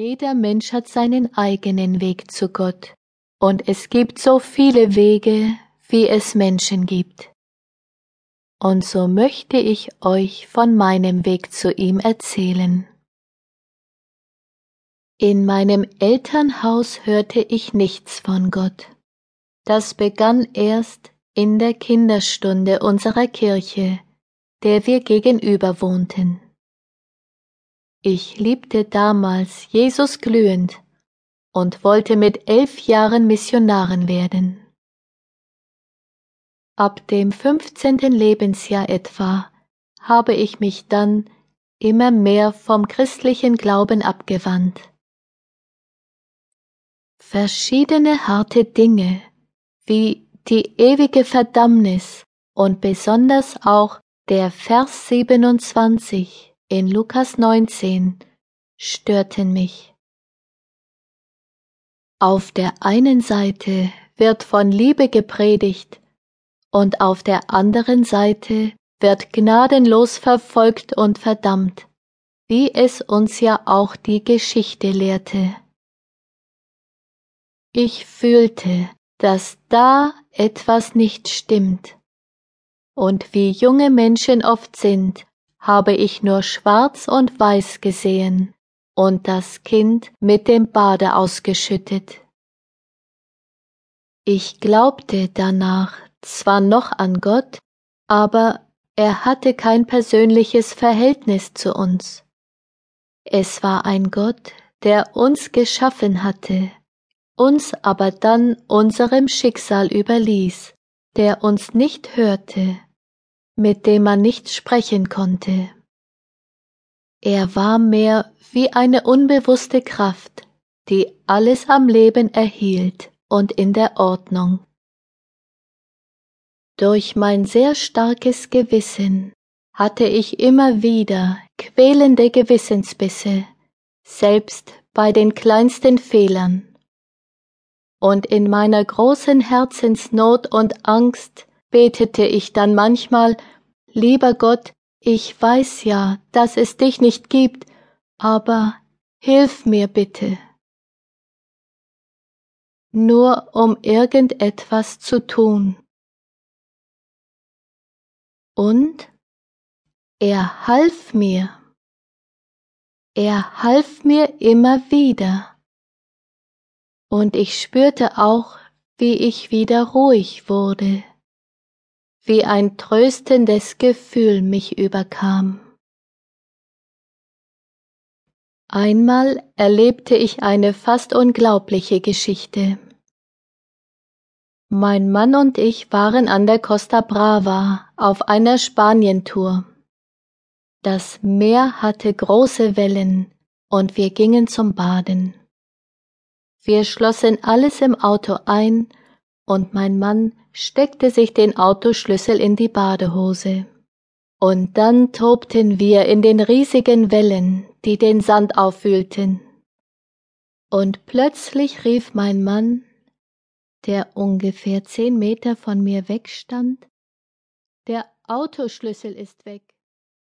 Jeder Mensch hat seinen eigenen Weg zu Gott, und es gibt so viele Wege, wie es Menschen gibt. Und so möchte ich euch von meinem Weg zu ihm erzählen. In meinem Elternhaus hörte ich nichts von Gott. Das begann erst in der Kinderstunde unserer Kirche, der wir gegenüber wohnten. Ich liebte damals Jesus glühend und wollte mit elf Jahren Missionarin werden. Ab dem fünfzehnten Lebensjahr etwa habe ich mich dann immer mehr vom christlichen Glauben abgewandt. Verschiedene harte Dinge wie die ewige Verdammnis und besonders auch der Vers 27 in Lukas 19 störten mich. Auf der einen Seite wird von Liebe gepredigt und auf der anderen Seite wird gnadenlos verfolgt und verdammt, wie es uns ja auch die Geschichte lehrte. Ich fühlte, dass da etwas nicht stimmt. Und wie junge Menschen oft sind, habe ich nur schwarz und weiß gesehen und das Kind mit dem Bade ausgeschüttet. Ich glaubte danach zwar noch an Gott, aber er hatte kein persönliches Verhältnis zu uns. Es war ein Gott, der uns geschaffen hatte, uns aber dann unserem Schicksal überließ, der uns nicht hörte mit dem man nicht sprechen konnte. Er war mehr wie eine unbewusste Kraft, die alles am Leben erhielt und in der Ordnung. Durch mein sehr starkes Gewissen hatte ich immer wieder quälende Gewissensbisse, selbst bei den kleinsten Fehlern. Und in meiner großen Herzensnot und Angst betete ich dann manchmal, lieber Gott, ich weiß ja, dass es dich nicht gibt, aber hilf mir bitte. Nur um irgendetwas zu tun. Und er half mir. Er half mir immer wieder. Und ich spürte auch, wie ich wieder ruhig wurde wie ein tröstendes Gefühl mich überkam. Einmal erlebte ich eine fast unglaubliche Geschichte. Mein Mann und ich waren an der Costa Brava auf einer Spanientour. Das Meer hatte große Wellen und wir gingen zum Baden. Wir schlossen alles im Auto ein und mein Mann steckte sich den Autoschlüssel in die Badehose. Und dann tobten wir in den riesigen Wellen, die den Sand aufwühlten. Und plötzlich rief mein Mann, der ungefähr zehn Meter von mir wegstand, der Autoschlüssel ist weg.